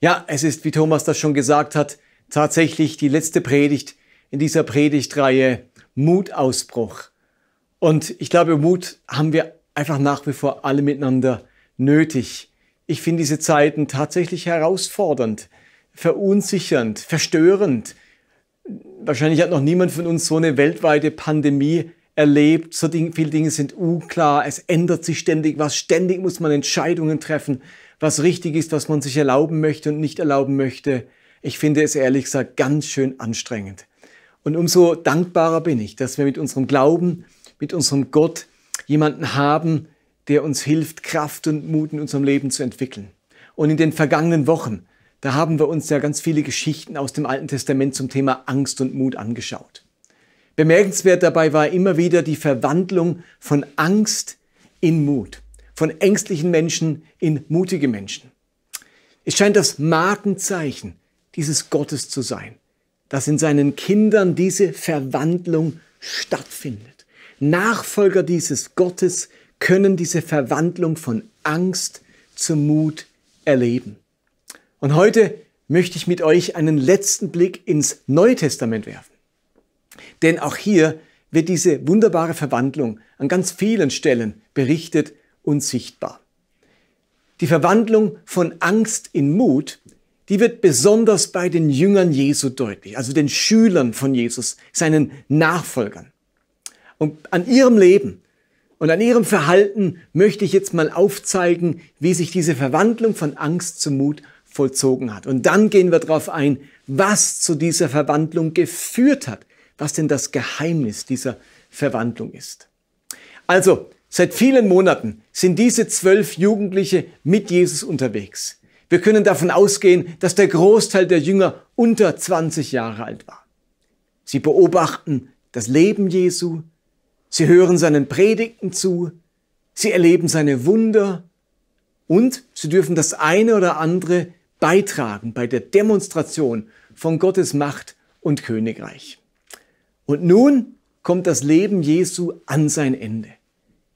Ja, es ist, wie Thomas das schon gesagt hat, tatsächlich die letzte Predigt in dieser Predigtreihe Mutausbruch. Und ich glaube, Mut haben wir einfach nach wie vor alle miteinander nötig. Ich finde diese Zeiten tatsächlich herausfordernd, verunsichernd, verstörend. Wahrscheinlich hat noch niemand von uns so eine weltweite Pandemie erlebt. So viele Dinge sind unklar. Es ändert sich ständig was. Ständig muss man Entscheidungen treffen was richtig ist, was man sich erlauben möchte und nicht erlauben möchte. Ich finde es ehrlich gesagt ganz schön anstrengend. Und umso dankbarer bin ich, dass wir mit unserem Glauben, mit unserem Gott jemanden haben, der uns hilft, Kraft und Mut in unserem Leben zu entwickeln. Und in den vergangenen Wochen, da haben wir uns ja ganz viele Geschichten aus dem Alten Testament zum Thema Angst und Mut angeschaut. Bemerkenswert dabei war immer wieder die Verwandlung von Angst in Mut von ängstlichen Menschen in mutige Menschen. Es scheint das Markenzeichen dieses Gottes zu sein, dass in seinen Kindern diese Verwandlung stattfindet. Nachfolger dieses Gottes können diese Verwandlung von Angst zu Mut erleben. Und heute möchte ich mit euch einen letzten Blick ins Neue Testament werfen. Denn auch hier wird diese wunderbare Verwandlung an ganz vielen Stellen berichtet unsichtbar. Die Verwandlung von Angst in Mut, die wird besonders bei den Jüngern Jesu deutlich, also den Schülern von Jesus, seinen Nachfolgern. Und an ihrem Leben und an ihrem Verhalten möchte ich jetzt mal aufzeigen, wie sich diese Verwandlung von Angst zu Mut vollzogen hat. Und dann gehen wir darauf ein, was zu dieser Verwandlung geführt hat, was denn das Geheimnis dieser Verwandlung ist. Also, Seit vielen Monaten sind diese zwölf Jugendliche mit Jesus unterwegs. Wir können davon ausgehen, dass der Großteil der Jünger unter 20 Jahre alt war. Sie beobachten das Leben Jesu, sie hören seinen Predigten zu, sie erleben seine Wunder und sie dürfen das eine oder andere beitragen bei der Demonstration von Gottes Macht und Königreich. Und nun kommt das Leben Jesu an sein Ende.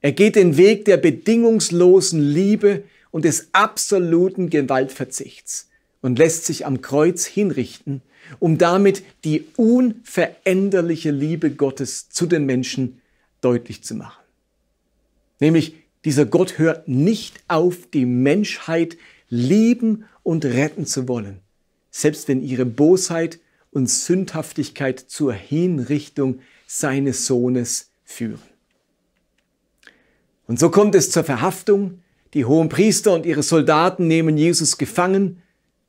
Er geht den Weg der bedingungslosen Liebe und des absoluten Gewaltverzichts und lässt sich am Kreuz hinrichten, um damit die unveränderliche Liebe Gottes zu den Menschen deutlich zu machen. Nämlich, dieser Gott hört nicht auf, die Menschheit lieben und retten zu wollen, selbst wenn ihre Bosheit und Sündhaftigkeit zur Hinrichtung seines Sohnes führen. Und so kommt es zur Verhaftung. Die hohen Priester und ihre Soldaten nehmen Jesus gefangen.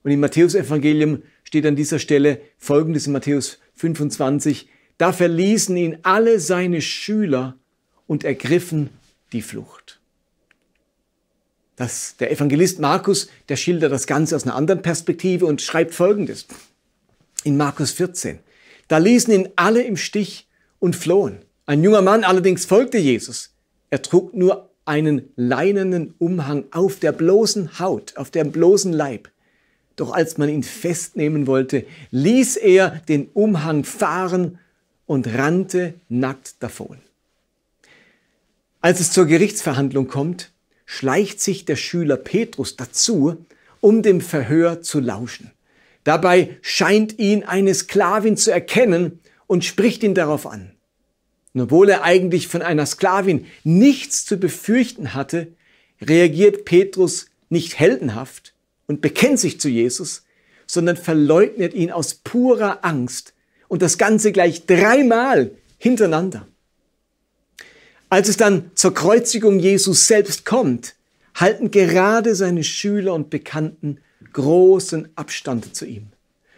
Und im Matthäusevangelium steht an dieser Stelle folgendes in Matthäus 25. Da verließen ihn alle seine Schüler und ergriffen die Flucht. Das, der Evangelist Markus, der schildert das Ganze aus einer anderen Perspektive und schreibt Folgendes. In Markus 14. Da ließen ihn alle im Stich und flohen. Ein junger Mann allerdings folgte Jesus. Er trug nur einen leinenen Umhang auf der bloßen Haut, auf dem bloßen Leib. Doch als man ihn festnehmen wollte, ließ er den Umhang fahren und rannte nackt davon. Als es zur Gerichtsverhandlung kommt, schleicht sich der Schüler Petrus dazu, um dem Verhör zu lauschen. Dabei scheint ihn eine Sklavin zu erkennen und spricht ihn darauf an. Und obwohl er eigentlich von einer Sklavin nichts zu befürchten hatte, reagiert Petrus nicht heldenhaft und bekennt sich zu Jesus, sondern verleugnet ihn aus purer Angst und das Ganze gleich dreimal hintereinander. Als es dann zur Kreuzigung Jesus selbst kommt, halten gerade seine Schüler und Bekannten großen Abstand zu ihm.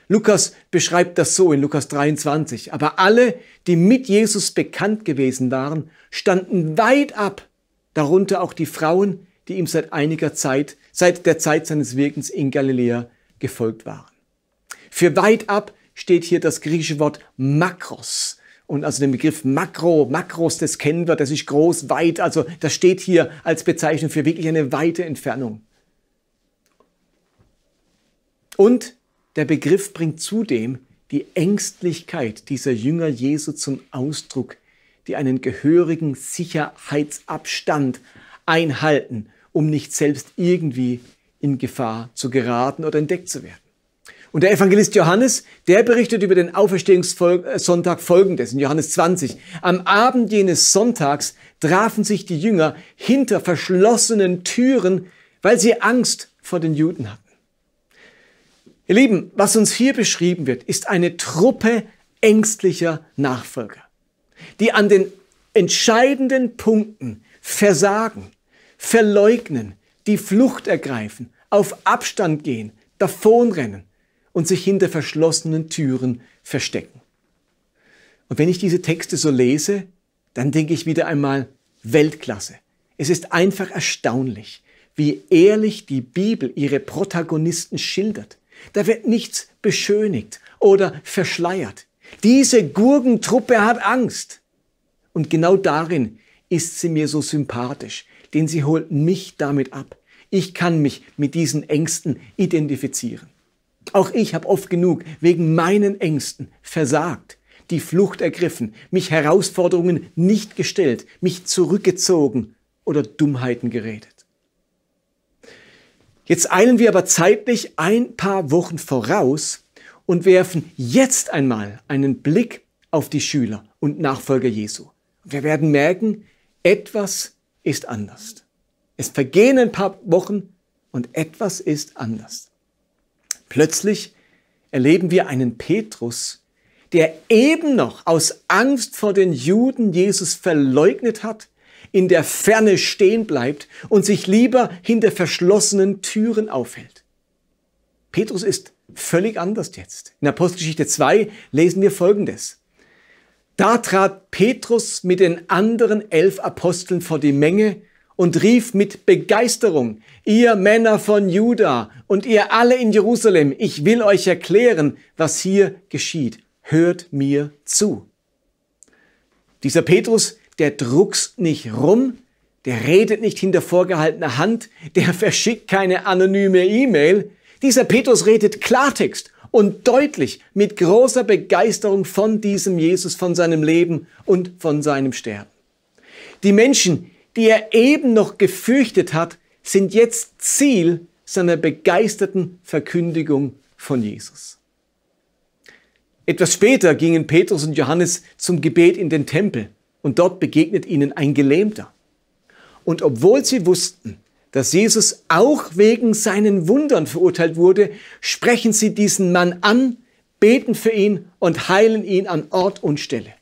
Lukas beschreibt das so in Lukas 23. Aber alle, die mit Jesus bekannt gewesen waren, standen weit ab, darunter auch die Frauen, die ihm seit einiger Zeit, seit der Zeit seines Wirkens in Galiläa gefolgt waren. Für weit ab steht hier das griechische Wort Makros. Und also den Begriff Makro, Makros, das kennen wir, das ist groß, weit, also das steht hier als Bezeichnung für wirklich eine weite Entfernung. Und der Begriff bringt zudem die Ängstlichkeit dieser Jünger Jesu zum Ausdruck, die einen gehörigen Sicherheitsabstand einhalten, um nicht selbst irgendwie in Gefahr zu geraten oder entdeckt zu werden. Und der Evangelist Johannes, der berichtet über den Auferstehungssonntag folgendes in Johannes 20. Am Abend jenes Sonntags trafen sich die Jünger hinter verschlossenen Türen, weil sie Angst vor den Juden hatten. Ihr Lieben, was uns hier beschrieben wird, ist eine Truppe ängstlicher Nachfolger, die an den entscheidenden Punkten versagen, verleugnen, die Flucht ergreifen, auf Abstand gehen, davonrennen und sich hinter verschlossenen Türen verstecken. Und wenn ich diese Texte so lese, dann denke ich wieder einmal Weltklasse. Es ist einfach erstaunlich, wie ehrlich die Bibel ihre Protagonisten schildert. Da wird nichts beschönigt oder verschleiert. Diese Gurgentruppe hat Angst. Und genau darin ist sie mir so sympathisch, denn sie holt mich damit ab. Ich kann mich mit diesen Ängsten identifizieren. Auch ich habe oft genug wegen meinen Ängsten versagt, die Flucht ergriffen, mich Herausforderungen nicht gestellt, mich zurückgezogen oder Dummheiten geredet. Jetzt eilen wir aber zeitlich ein paar Wochen voraus und werfen jetzt einmal einen Blick auf die Schüler und Nachfolger Jesu. Wir werden merken, etwas ist anders. Es vergehen ein paar Wochen und etwas ist anders. Plötzlich erleben wir einen Petrus, der eben noch aus Angst vor den Juden Jesus verleugnet hat, in der Ferne stehen bleibt und sich lieber hinter verschlossenen Türen aufhält. Petrus ist völlig anders jetzt. In Apostelgeschichte 2 lesen wir Folgendes. Da trat Petrus mit den anderen elf Aposteln vor die Menge und rief mit Begeisterung, ihr Männer von Juda und ihr alle in Jerusalem, ich will euch erklären, was hier geschieht. Hört mir zu. Dieser Petrus, der druckst nicht rum, der redet nicht hinter vorgehaltener Hand, der verschickt keine anonyme E-Mail. Dieser Petrus redet Klartext und deutlich mit großer Begeisterung von diesem Jesus, von seinem Leben und von seinem Sterben. Die Menschen, die er eben noch gefürchtet hat, sind jetzt Ziel seiner begeisterten Verkündigung von Jesus. Etwas später gingen Petrus und Johannes zum Gebet in den Tempel und dort begegnet ihnen ein Gelähmter. Und obwohl sie wussten, dass Jesus auch wegen seinen Wundern verurteilt wurde, sprechen sie diesen Mann an, beten für ihn und heilen ihn an Ort und Stelle.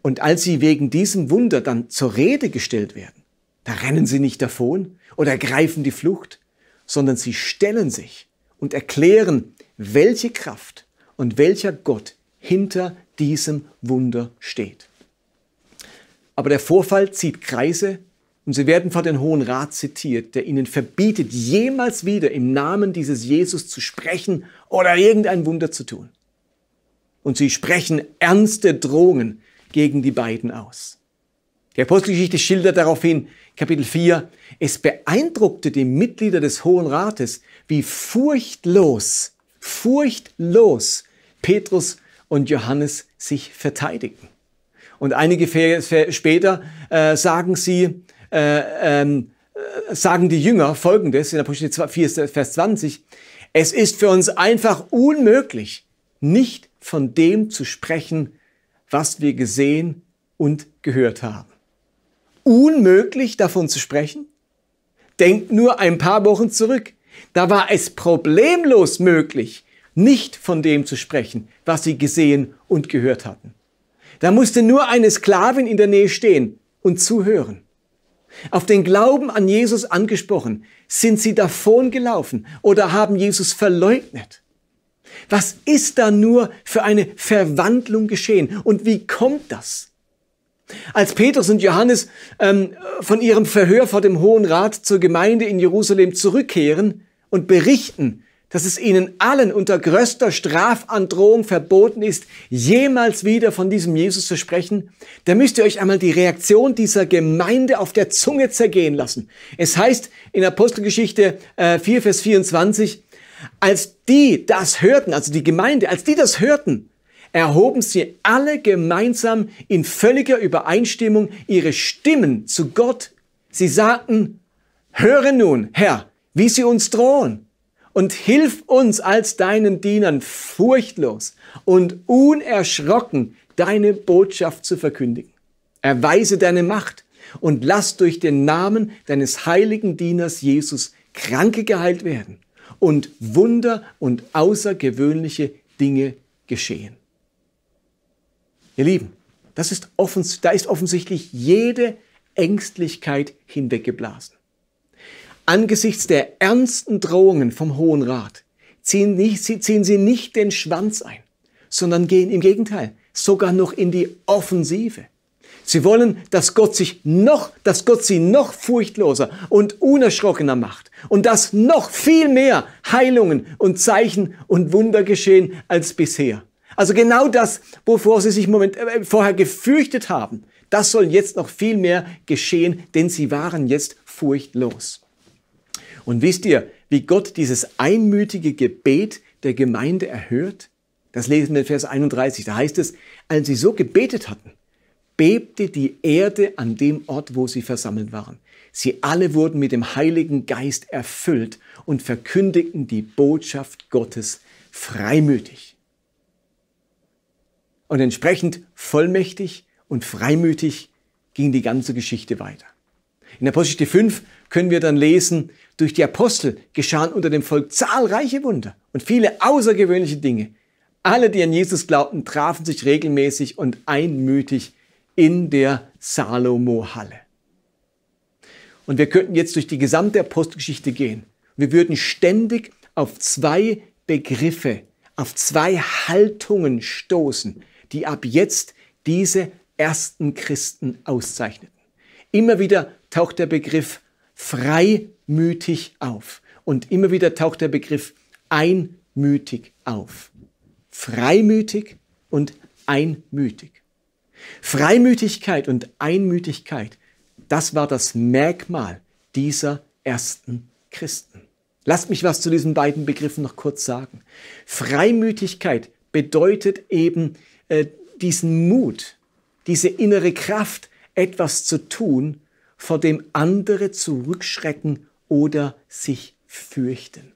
Und als sie wegen diesem Wunder dann zur Rede gestellt werden, da rennen sie nicht davon oder ergreifen die Flucht, sondern sie stellen sich und erklären, welche Kraft und welcher Gott hinter diesem Wunder steht. Aber der Vorfall zieht Kreise und sie werden vor den Hohen Rat zitiert, der ihnen verbietet, jemals wieder im Namen dieses Jesus zu sprechen oder irgendein Wunder zu tun. Und sie sprechen ernste Drohungen gegen die beiden aus. Die Apostelgeschichte schildert daraufhin, Kapitel 4, es beeindruckte die Mitglieder des Hohen Rates, wie furchtlos, furchtlos Petrus und Johannes sich verteidigten. Und einige Verse später äh, sagen sie, äh, ähm, äh, sagen die Jünger Folgendes in Apostel 4, Vers 20, es ist für uns einfach unmöglich, nicht von dem zu sprechen, was wir gesehen und gehört haben. Unmöglich davon zu sprechen? Denkt nur ein paar Wochen zurück. Da war es problemlos möglich, nicht von dem zu sprechen, was sie gesehen und gehört hatten. Da musste nur eine Sklavin in der Nähe stehen und zuhören. Auf den Glauben an Jesus angesprochen, sind sie davon gelaufen oder haben Jesus verleugnet. Was ist da nur für eine Verwandlung geschehen und wie kommt das? Als Petrus und Johannes ähm, von ihrem Verhör vor dem Hohen Rat zur Gemeinde in Jerusalem zurückkehren und berichten, dass es ihnen allen unter größter Strafandrohung verboten ist, jemals wieder von diesem Jesus zu sprechen, da müsst ihr euch einmal die Reaktion dieser Gemeinde auf der Zunge zergehen lassen. Es heißt in Apostelgeschichte äh, 4, Vers 24, als die das hörten, also die Gemeinde, als die das hörten, erhoben sie alle gemeinsam in völliger Übereinstimmung ihre Stimmen zu Gott. Sie sagten, höre nun, Herr, wie sie uns drohen. Und hilf uns als deinen Dienern furchtlos und unerschrocken deine Botschaft zu verkündigen. Erweise deine Macht und lass durch den Namen deines heiligen Dieners Jesus Kranke geheilt werden und Wunder und außergewöhnliche Dinge geschehen. Ihr Lieben, das ist offens da ist offensichtlich jede Ängstlichkeit hinweggeblasen. Angesichts der ernsten Drohungen vom Hohen Rat ziehen, nicht, ziehen sie nicht den Schwanz ein, sondern gehen im Gegenteil sogar noch in die Offensive. Sie wollen, dass Gott sich noch, dass Gott sie noch furchtloser und unerschrockener macht und dass noch viel mehr Heilungen und Zeichen und Wunder geschehen als bisher. Also genau das, wovor sie sich Moment, äh, vorher gefürchtet haben, das soll jetzt noch viel mehr geschehen, denn sie waren jetzt furchtlos. Und wisst ihr, wie Gott dieses einmütige Gebet der Gemeinde erhört? Das lesen wir in Vers 31. Da heißt es, als sie so gebetet hatten, bebte die Erde an dem Ort, wo sie versammelt waren. Sie alle wurden mit dem Heiligen Geist erfüllt und verkündigten die Botschaft Gottes freimütig. Und entsprechend vollmächtig und freimütig ging die ganze Geschichte weiter. In Apostelgeschichte 5 können wir dann lesen, durch die Apostel geschahen unter dem Volk zahlreiche Wunder und viele außergewöhnliche Dinge. Alle, die an Jesus glaubten, trafen sich regelmäßig und einmütig in der Salomo-Halle. Und wir könnten jetzt durch die gesamte Apostelgeschichte gehen. Wir würden ständig auf zwei Begriffe, auf zwei Haltungen stoßen, die ab jetzt diese ersten Christen auszeichneten. Immer wieder taucht der Begriff freimütig auf und immer wieder taucht der Begriff einmütig auf. Freimütig und einmütig. Freimütigkeit und Einmütigkeit, das war das Merkmal dieser ersten Christen. Lasst mich was zu diesen beiden Begriffen noch kurz sagen. Freimütigkeit bedeutet eben äh, diesen Mut, diese innere Kraft, etwas zu tun, vor dem andere zurückschrecken oder sich fürchten.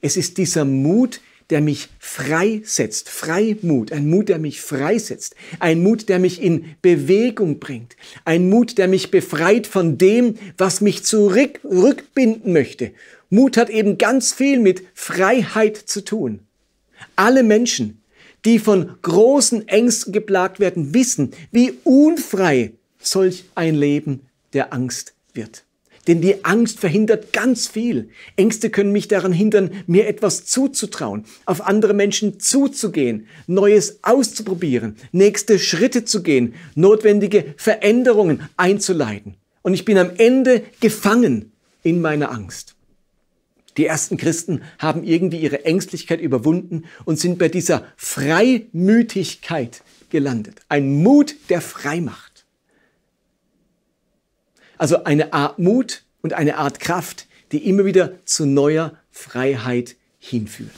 Es ist dieser Mut, der mich freisetzt. Freimut, ein Mut, der mich freisetzt. Ein Mut, der mich in Bewegung bringt. Ein Mut, der mich befreit von dem, was mich zurückbinden möchte. Mut hat eben ganz viel mit Freiheit zu tun. Alle Menschen, die von großen Ängsten geplagt werden, wissen, wie unfrei solch ein Leben der Angst wird. Denn die Angst verhindert ganz viel. Ängste können mich daran hindern, mir etwas zuzutrauen, auf andere Menschen zuzugehen, Neues auszuprobieren, nächste Schritte zu gehen, notwendige Veränderungen einzuleiten. Und ich bin am Ende gefangen in meiner Angst. Die ersten Christen haben irgendwie ihre Ängstlichkeit überwunden und sind bei dieser Freimütigkeit gelandet. Ein Mut, der frei macht. Also eine Art Mut und eine Art Kraft, die immer wieder zu neuer Freiheit hinführt.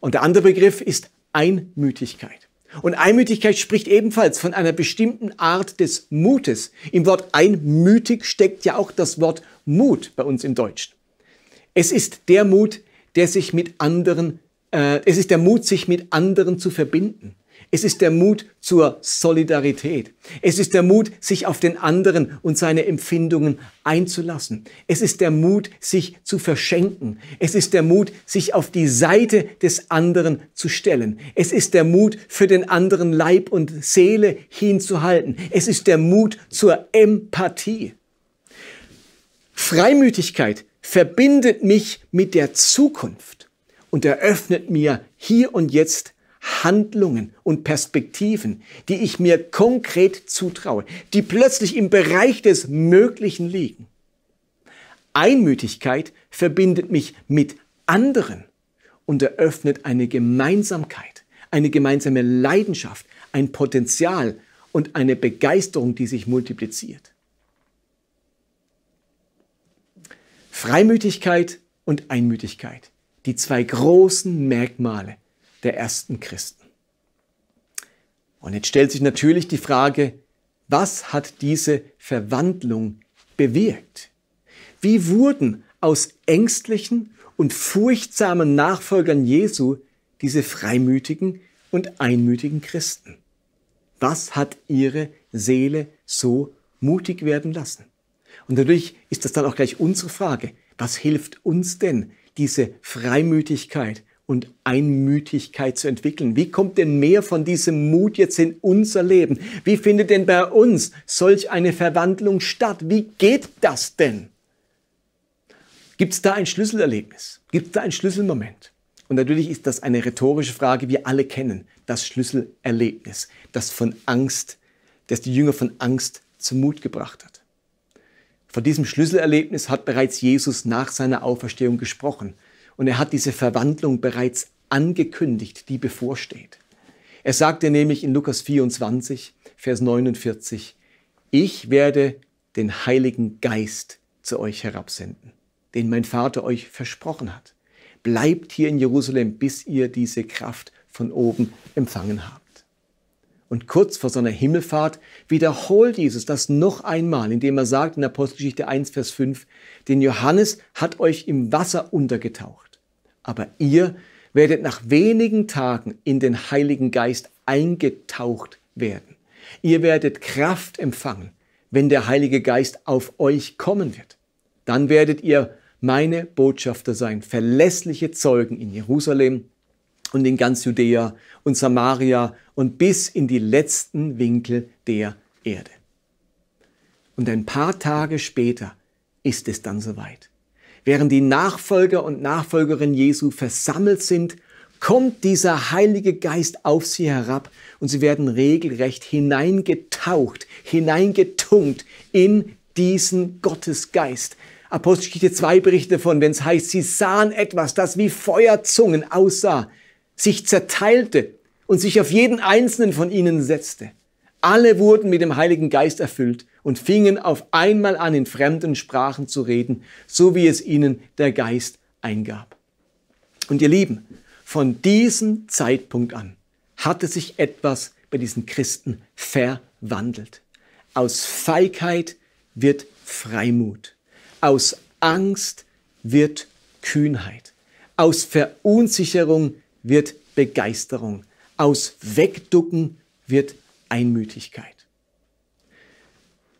Und der andere Begriff ist Einmütigkeit. Und Einmütigkeit spricht ebenfalls von einer bestimmten Art des Mutes. Im Wort einmütig steckt ja auch das Wort Mut bei uns im Deutschen. Es ist der Mut, der sich mit anderen, äh, es ist der Mut, sich mit anderen zu verbinden. Es ist der Mut zur Solidarität. Es ist der Mut, sich auf den anderen und seine Empfindungen einzulassen. Es ist der Mut, sich zu verschenken. Es ist der Mut, sich auf die Seite des anderen zu stellen. Es ist der Mut, für den anderen Leib und Seele hinzuhalten. Es ist der Mut zur Empathie. Freimütigkeit verbindet mich mit der Zukunft und eröffnet mir hier und jetzt Handlungen und Perspektiven, die ich mir konkret zutraue, die plötzlich im Bereich des Möglichen liegen. Einmütigkeit verbindet mich mit anderen und eröffnet eine Gemeinsamkeit, eine gemeinsame Leidenschaft, ein Potenzial und eine Begeisterung, die sich multipliziert. Freimütigkeit und Einmütigkeit, die zwei großen Merkmale der ersten Christen. Und jetzt stellt sich natürlich die Frage, was hat diese Verwandlung bewirkt? Wie wurden aus ängstlichen und furchtsamen Nachfolgern Jesu diese freimütigen und einmütigen Christen? Was hat ihre Seele so mutig werden lassen? Und natürlich ist das dann auch gleich unsere Frage. Was hilft uns denn, diese Freimütigkeit und Einmütigkeit zu entwickeln? Wie kommt denn mehr von diesem Mut jetzt in unser Leben? Wie findet denn bei uns solch eine Verwandlung statt? Wie geht das denn? Gibt es da ein Schlüsselerlebnis? Gibt es da ein Schlüsselmoment? Und natürlich ist das eine rhetorische Frage. Wir alle kennen das Schlüsselerlebnis, das von Angst, das die Jünger von Angst zum Mut gebracht hat. Von diesem Schlüsselerlebnis hat bereits Jesus nach seiner Auferstehung gesprochen. Und er hat diese Verwandlung bereits angekündigt, die bevorsteht. Er sagte nämlich in Lukas 24, Vers 49, ich werde den Heiligen Geist zu euch herabsenden, den mein Vater euch versprochen hat. Bleibt hier in Jerusalem, bis ihr diese Kraft von oben empfangen habt. Und kurz vor seiner Himmelfahrt wiederholt Jesus das noch einmal, indem er sagt in Apostelgeschichte 1, Vers 5, den Johannes hat euch im Wasser untergetaucht. Aber ihr werdet nach wenigen Tagen in den Heiligen Geist eingetaucht werden. Ihr werdet Kraft empfangen, wenn der Heilige Geist auf euch kommen wird. Dann werdet ihr meine Botschafter sein, verlässliche Zeugen in Jerusalem, und in ganz Judäa und Samaria und bis in die letzten Winkel der Erde. Und ein paar Tage später ist es dann soweit. Während die Nachfolger und Nachfolgerinnen Jesu versammelt sind, kommt dieser Heilige Geist auf sie herab und sie werden regelrecht hineingetaucht, hineingetunkt in diesen Gottesgeist. Apostelgeschichte 2 berichtet davon, wenn es heißt, sie sahen etwas, das wie Feuerzungen aussah sich zerteilte und sich auf jeden einzelnen von ihnen setzte. Alle wurden mit dem Heiligen Geist erfüllt und fingen auf einmal an, in fremden Sprachen zu reden, so wie es ihnen der Geist eingab. Und ihr Lieben, von diesem Zeitpunkt an hatte sich etwas bei diesen Christen verwandelt. Aus Feigheit wird Freimut. Aus Angst wird Kühnheit. Aus Verunsicherung wird Begeisterung. Aus Wegducken wird Einmütigkeit.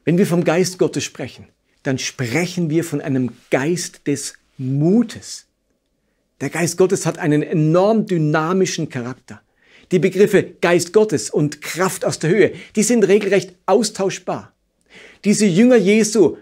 Wenn wir vom Geist Gottes sprechen, dann sprechen wir von einem Geist des Mutes. Der Geist Gottes hat einen enorm dynamischen Charakter. Die Begriffe Geist Gottes und Kraft aus der Höhe, die sind regelrecht austauschbar. Diese Jünger Jesu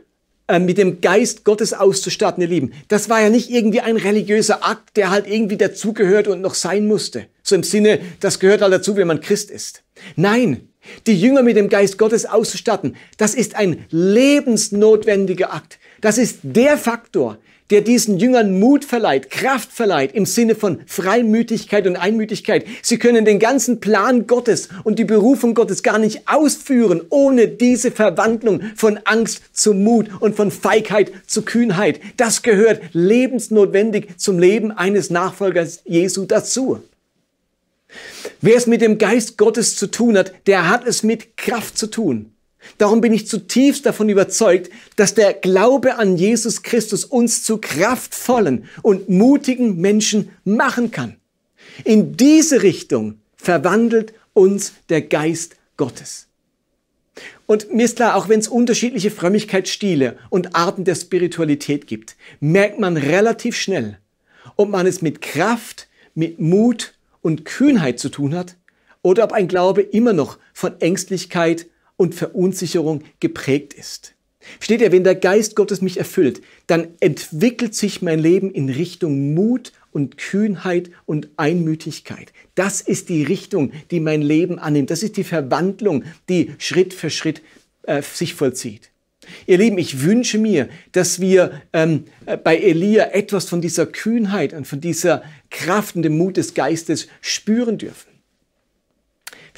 äh, mit dem Geist Gottes auszustatten, ihr Lieben. Das war ja nicht irgendwie ein religiöser Akt, der halt irgendwie dazugehört und noch sein musste. So im Sinne, das gehört halt dazu, wenn man Christ ist. Nein, die Jünger mit dem Geist Gottes auszustatten, das ist ein lebensnotwendiger Akt. Das ist der Faktor, der diesen Jüngern Mut verleiht, Kraft verleiht im Sinne von Freimütigkeit und Einmütigkeit. Sie können den ganzen Plan Gottes und die Berufung Gottes gar nicht ausführen ohne diese Verwandlung von Angst zu Mut und von Feigheit zu Kühnheit. Das gehört lebensnotwendig zum Leben eines Nachfolgers Jesu dazu. Wer es mit dem Geist Gottes zu tun hat, der hat es mit Kraft zu tun. Darum bin ich zutiefst davon überzeugt, dass der Glaube an Jesus Christus uns zu kraftvollen und mutigen Menschen machen kann. In diese Richtung verwandelt uns der Geist Gottes. Und mir ist klar, auch wenn es unterschiedliche Frömmigkeitsstile und Arten der Spiritualität gibt, merkt man relativ schnell, ob man es mit Kraft, mit Mut und Kühnheit zu tun hat oder ob ein Glaube immer noch von Ängstlichkeit und Verunsicherung geprägt ist. Steht ihr, wenn der Geist Gottes mich erfüllt, dann entwickelt sich mein Leben in Richtung Mut und Kühnheit und Einmütigkeit. Das ist die Richtung, die mein Leben annimmt. Das ist die Verwandlung, die Schritt für Schritt äh, sich vollzieht. Ihr Lieben, ich wünsche mir, dass wir ähm, bei Elia etwas von dieser Kühnheit und von dieser Kraft und dem Mut des Geistes spüren dürfen.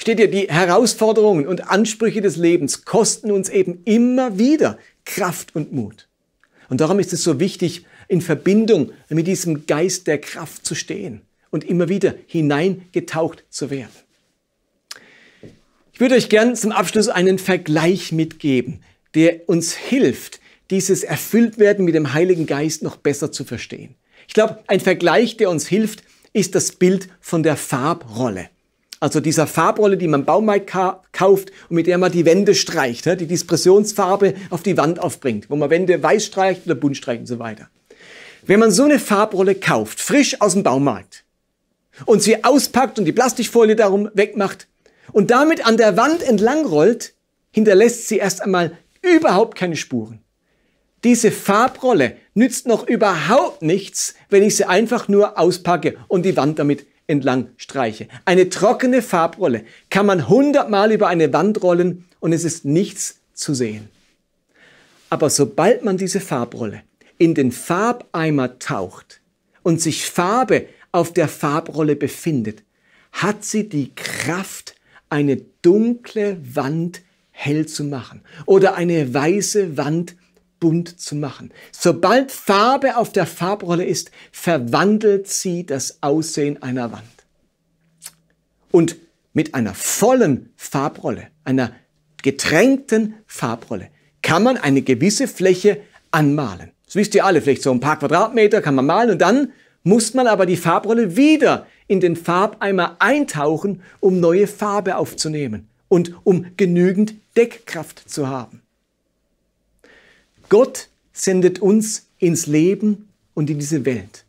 Steht ihr, die Herausforderungen und Ansprüche des Lebens kosten uns eben immer wieder Kraft und Mut. Und darum ist es so wichtig, in Verbindung mit diesem Geist der Kraft zu stehen und immer wieder hineingetaucht zu werden. Ich würde euch gern zum Abschluss einen Vergleich mitgeben, der uns hilft, dieses Erfülltwerden mit dem Heiligen Geist noch besser zu verstehen. Ich glaube, ein Vergleich, der uns hilft, ist das Bild von der Farbrolle. Also dieser Farbrolle, die man im Baumarkt kauft und mit der man die Wände streicht, die Dispersionsfarbe auf die Wand aufbringt, wo man Wände weiß streicht oder bunt streicht und so weiter. Wenn man so eine Farbrolle kauft, frisch aus dem Baumarkt, und sie auspackt und die Plastikfolie darum wegmacht und damit an der Wand entlang rollt, hinterlässt sie erst einmal überhaupt keine Spuren. Diese Farbrolle nützt noch überhaupt nichts, wenn ich sie einfach nur auspacke und die Wand damit entlang streiche. Eine trockene Farbrolle kann man hundertmal über eine Wand rollen und es ist nichts zu sehen. Aber sobald man diese Farbrolle in den Farbeimer taucht und sich Farbe auf der Farbrolle befindet, hat sie die Kraft, eine dunkle Wand hell zu machen oder eine weiße Wand bunt zu machen. Sobald Farbe auf der Farbrolle ist, verwandelt sie das Aussehen einer Wand. Und mit einer vollen Farbrolle, einer getränkten Farbrolle, kann man eine gewisse Fläche anmalen. Das wisst ihr alle, vielleicht so ein paar Quadratmeter kann man malen und dann muss man aber die Farbrolle wieder in den Farbeimer eintauchen, um neue Farbe aufzunehmen und um genügend Deckkraft zu haben. Gott sendet uns ins Leben und in diese Welt.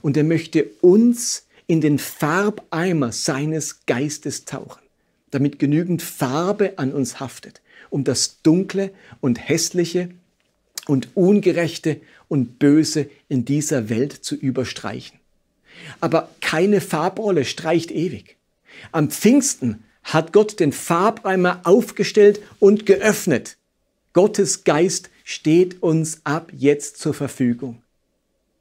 Und er möchte uns in den Farbeimer seines Geistes tauchen, damit genügend Farbe an uns haftet, um das Dunkle und Hässliche und Ungerechte und Böse in dieser Welt zu überstreichen. Aber keine Farbrolle streicht ewig. Am Pfingsten hat Gott den Farbeimer aufgestellt und geöffnet. Gottes Geist steht uns ab jetzt zur Verfügung.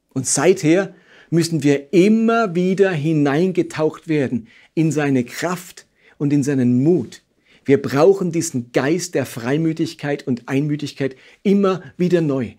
Und seither müssen wir immer wieder hineingetaucht werden in seine Kraft und in seinen Mut. Wir brauchen diesen Geist der Freimütigkeit und Einmütigkeit immer wieder neu.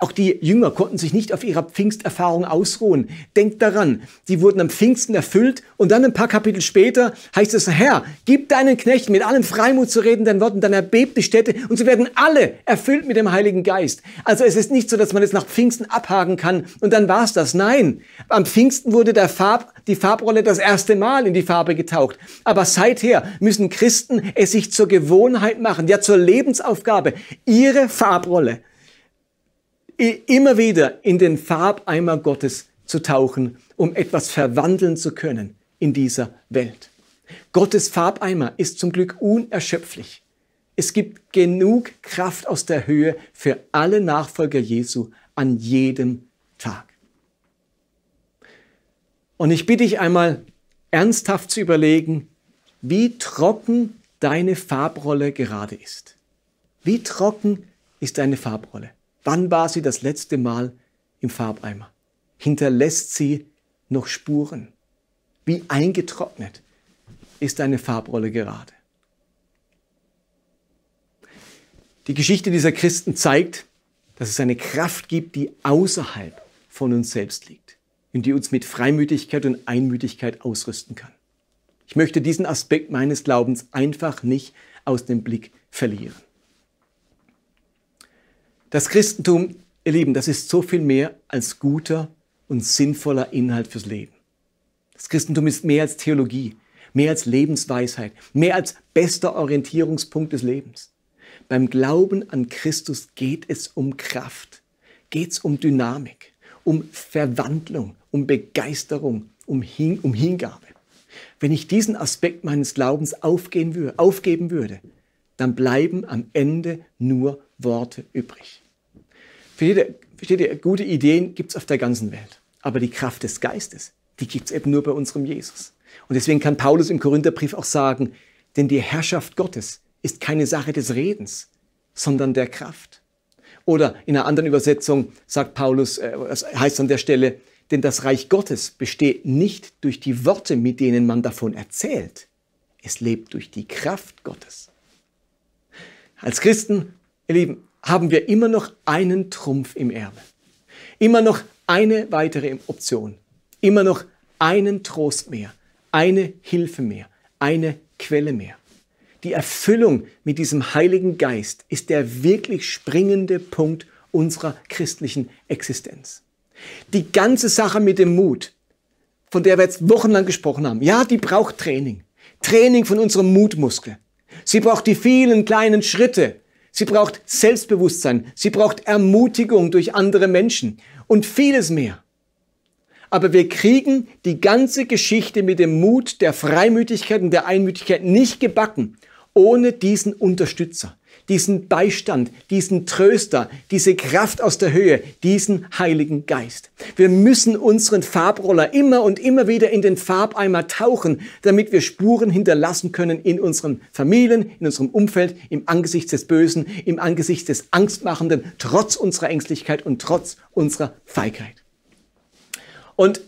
Auch die Jünger konnten sich nicht auf ihrer Pfingsterfahrung ausruhen. Denkt daran, sie wurden am Pfingsten erfüllt und dann ein paar Kapitel später heißt es, Herr, gib deinen Knechten mit allem Freimut zu reden dein Worten, dann erbebt die Städte und sie werden alle erfüllt mit dem Heiligen Geist. Also es ist nicht so, dass man es nach Pfingsten abhaken kann und dann war's das. Nein, am Pfingsten wurde der Farb, die Farbrolle das erste Mal in die Farbe getaucht. Aber seither müssen Christen es sich zur Gewohnheit machen, ja zur Lebensaufgabe, ihre Farbrolle immer wieder in den Farbeimer Gottes zu tauchen, um etwas verwandeln zu können in dieser Welt. Gottes Farbeimer ist zum Glück unerschöpflich. Es gibt genug Kraft aus der Höhe für alle Nachfolger Jesu an jedem Tag. Und ich bitte dich einmal ernsthaft zu überlegen, wie trocken deine Farbrolle gerade ist. Wie trocken ist deine Farbrolle? Wann war sie das letzte Mal im Farbeimer? Hinterlässt sie noch Spuren? Wie eingetrocknet ist deine Farbrolle gerade? Die Geschichte dieser Christen zeigt, dass es eine Kraft gibt, die außerhalb von uns selbst liegt und die uns mit Freimütigkeit und Einmütigkeit ausrüsten kann. Ich möchte diesen Aspekt meines Glaubens einfach nicht aus dem Blick verlieren. Das Christentum, ihr Lieben, das ist so viel mehr als guter und sinnvoller Inhalt fürs Leben. Das Christentum ist mehr als Theologie, mehr als Lebensweisheit, mehr als bester Orientierungspunkt des Lebens. Beim Glauben an Christus geht es um Kraft, geht es um Dynamik, um Verwandlung, um Begeisterung, um, Hin um Hingabe. Wenn ich diesen Aspekt meines Glaubens aufgeben würde, dann bleiben am Ende nur Worte übrig. Versteht ihr gute Ideen gibt es auf der ganzen Welt. Aber die Kraft des Geistes, die gibt es eben nur bei unserem Jesus. Und deswegen kann Paulus im Korintherbrief auch sagen, denn die Herrschaft Gottes ist keine Sache des Redens, sondern der Kraft. Oder in einer anderen Übersetzung sagt Paulus, äh, heißt an der Stelle, denn das Reich Gottes besteht nicht durch die Worte, mit denen man davon erzählt. Es lebt durch die Kraft Gottes. Als Christen, ihr Lieben, haben wir immer noch einen Trumpf im Ärmel. Immer noch eine weitere Option. Immer noch einen Trost mehr, eine Hilfe mehr, eine Quelle mehr. Die Erfüllung mit diesem Heiligen Geist ist der wirklich springende Punkt unserer christlichen Existenz. Die ganze Sache mit dem Mut, von der wir jetzt wochenlang gesprochen haben, ja, die braucht Training. Training von unserem Mutmuskel. Sie braucht die vielen kleinen Schritte. Sie braucht Selbstbewusstsein. Sie braucht Ermutigung durch andere Menschen und vieles mehr. Aber wir kriegen die ganze Geschichte mit dem Mut, der Freimütigkeit und der Einmütigkeit nicht gebacken, ohne diesen Unterstützer diesen Beistand, diesen Tröster, diese Kraft aus der Höhe, diesen Heiligen Geist. Wir müssen unseren Farbroller immer und immer wieder in den Farbeimer tauchen, damit wir Spuren hinterlassen können in unseren Familien, in unserem Umfeld, im Angesicht des Bösen, im Angesicht des Angstmachenden, trotz unserer Ängstlichkeit und trotz unserer Feigheit. Und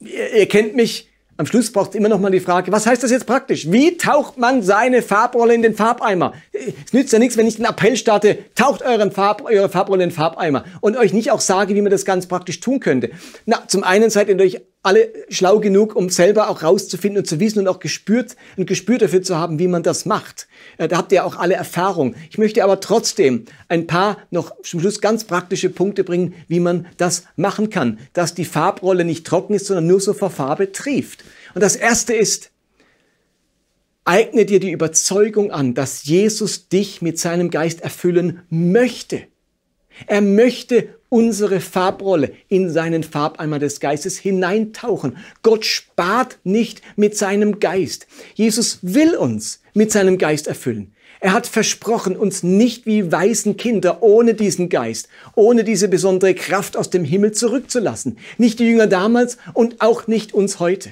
ihr kennt mich, am Schluss braucht es immer noch mal die Frage, was heißt das jetzt praktisch? Wie taucht man seine Farbrolle in den Farbeimer? Es nützt ja nichts, wenn ich den Appell starte, taucht euren Farb, eure Farbrolle in den Farbeimer und euch nicht auch sage, wie man das ganz praktisch tun könnte. Na, zum einen seid ihr natürlich alle schlau genug, um selber auch rauszufinden und zu wissen und auch gespürt, ein Gespür dafür zu haben, wie man das macht. Äh, da habt ihr auch alle Erfahrung. Ich möchte aber trotzdem ein paar noch zum Schluss ganz praktische Punkte bringen, wie man das machen kann, dass die Farbrolle nicht trocken ist, sondern nur so vor Farbe trieft. Und das erste ist, eigne dir die Überzeugung an, dass Jesus dich mit seinem Geist erfüllen möchte. Er möchte unsere Farbrolle in seinen Farbeimer des Geistes hineintauchen. Gott spart nicht mit seinem Geist. Jesus will uns mit seinem Geist erfüllen. Er hat versprochen, uns nicht wie weißen Kinder ohne diesen Geist, ohne diese besondere Kraft aus dem Himmel zurückzulassen. Nicht die Jünger damals und auch nicht uns heute.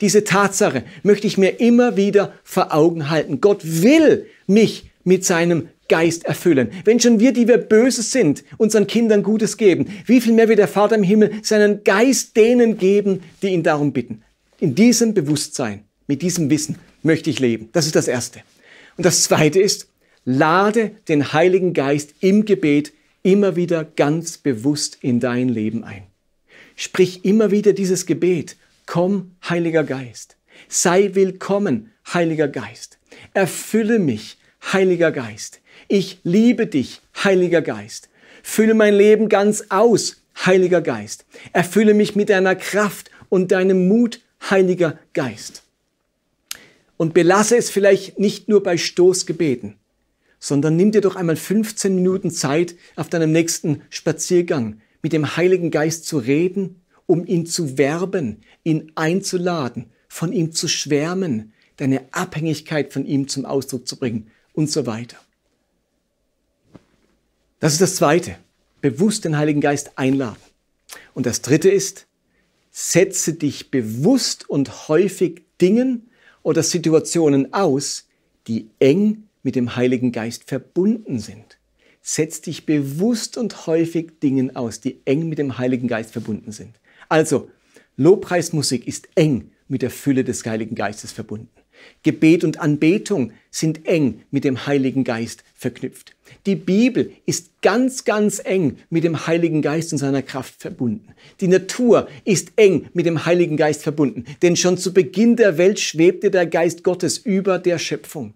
Diese Tatsache möchte ich mir immer wieder vor Augen halten. Gott will mich mit seinem Geist erfüllen. Wenn schon wir, die wir böse sind, unseren Kindern Gutes geben, wie viel mehr wird der Vater im Himmel seinen Geist denen geben, die ihn darum bitten. In diesem Bewusstsein, mit diesem Wissen möchte ich leben. Das ist das Erste. Und das Zweite ist, lade den Heiligen Geist im Gebet immer wieder ganz bewusst in dein Leben ein. Sprich immer wieder dieses Gebet. Komm, Heiliger Geist. Sei willkommen, Heiliger Geist. Erfülle mich, Heiliger Geist. Ich liebe dich, Heiliger Geist. Fülle mein Leben ganz aus, Heiliger Geist. Erfülle mich mit deiner Kraft und deinem Mut, Heiliger Geist. Und belasse es vielleicht nicht nur bei Stoßgebeten, sondern nimm dir doch einmal 15 Minuten Zeit auf deinem nächsten Spaziergang mit dem Heiligen Geist zu reden, um ihn zu werben, ihn einzuladen, von ihm zu schwärmen, deine Abhängigkeit von ihm zum Ausdruck zu bringen und so weiter. Das ist das Zweite. Bewusst den Heiligen Geist einladen. Und das Dritte ist, setze dich bewusst und häufig Dingen oder Situationen aus, die eng mit dem Heiligen Geist verbunden sind. Setz dich bewusst und häufig Dingen aus, die eng mit dem Heiligen Geist verbunden sind. Also, Lobpreismusik ist eng mit der Fülle des Heiligen Geistes verbunden. Gebet und Anbetung sind eng mit dem Heiligen Geist verknüpft. Die Bibel ist ganz, ganz eng mit dem Heiligen Geist und seiner Kraft verbunden. Die Natur ist eng mit dem Heiligen Geist verbunden, denn schon zu Beginn der Welt schwebte der Geist Gottes über der Schöpfung.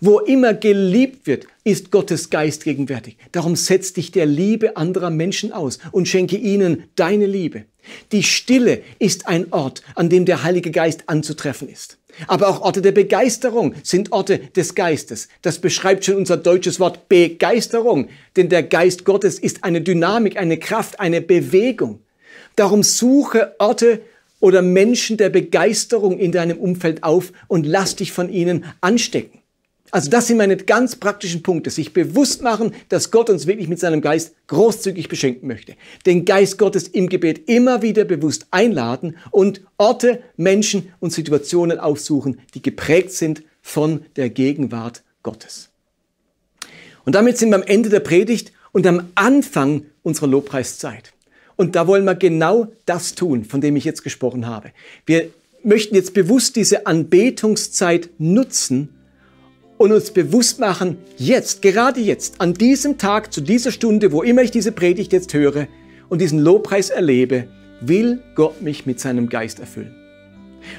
Wo immer geliebt wird, ist Gottes Geist gegenwärtig. Darum setz dich der Liebe anderer Menschen aus und schenke ihnen deine Liebe. Die Stille ist ein Ort, an dem der Heilige Geist anzutreffen ist. Aber auch Orte der Begeisterung sind Orte des Geistes. Das beschreibt schon unser deutsches Wort Begeisterung. Denn der Geist Gottes ist eine Dynamik, eine Kraft, eine Bewegung. Darum suche Orte oder Menschen der Begeisterung in deinem Umfeld auf und lass dich von ihnen anstecken. Also das sind meine ganz praktischen Punkte. Sich bewusst machen, dass Gott uns wirklich mit seinem Geist großzügig beschenken möchte. Den Geist Gottes im Gebet immer wieder bewusst einladen und Orte, Menschen und Situationen aufsuchen, die geprägt sind von der Gegenwart Gottes. Und damit sind wir am Ende der Predigt und am Anfang unserer Lobpreiszeit. Und da wollen wir genau das tun, von dem ich jetzt gesprochen habe. Wir möchten jetzt bewusst diese Anbetungszeit nutzen, und uns bewusst machen, jetzt, gerade jetzt, an diesem Tag, zu dieser Stunde, wo immer ich diese Predigt jetzt höre und diesen Lobpreis erlebe, will Gott mich mit seinem Geist erfüllen.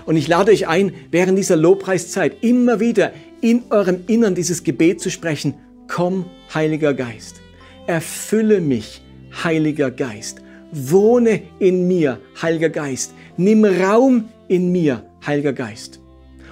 Und ich lade euch ein, während dieser Lobpreiszeit immer wieder in eurem Innern dieses Gebet zu sprechen, komm, Heiliger Geist. erfülle mich, Heiliger Geist. Wohne in mir, Heiliger Geist. Nimm Raum in mir, Heiliger Geist.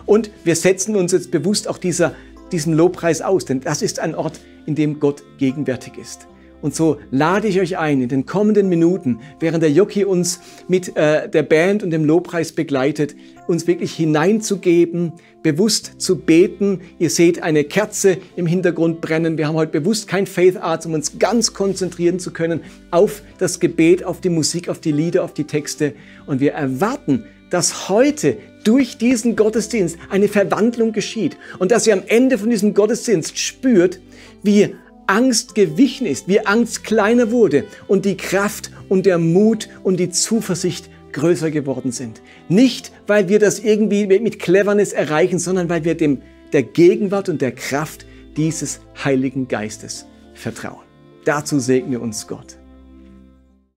Und wir setzen uns jetzt bewusst auch dieser, diesen Lobpreis aus, denn das ist ein Ort, in dem Gott gegenwärtig ist. Und so lade ich euch ein, in den kommenden Minuten, während der Jockey uns mit äh, der Band und dem Lobpreis begleitet, uns wirklich hineinzugeben, bewusst zu beten. Ihr seht eine Kerze im Hintergrund brennen. Wir haben heute bewusst kein Faith Arts, um uns ganz konzentrieren zu können auf das Gebet, auf die Musik, auf die Lieder, auf die Texte. Und wir erwarten, dass heute durch diesen Gottesdienst eine Verwandlung geschieht und dass ihr am Ende von diesem Gottesdienst spürt, wie Angst gewichen ist, wie Angst kleiner wurde und die Kraft und der Mut und die Zuversicht größer geworden sind. Nicht, weil wir das irgendwie mit Cleverness erreichen, sondern weil wir dem, der Gegenwart und der Kraft dieses Heiligen Geistes vertrauen. Dazu segne uns Gott.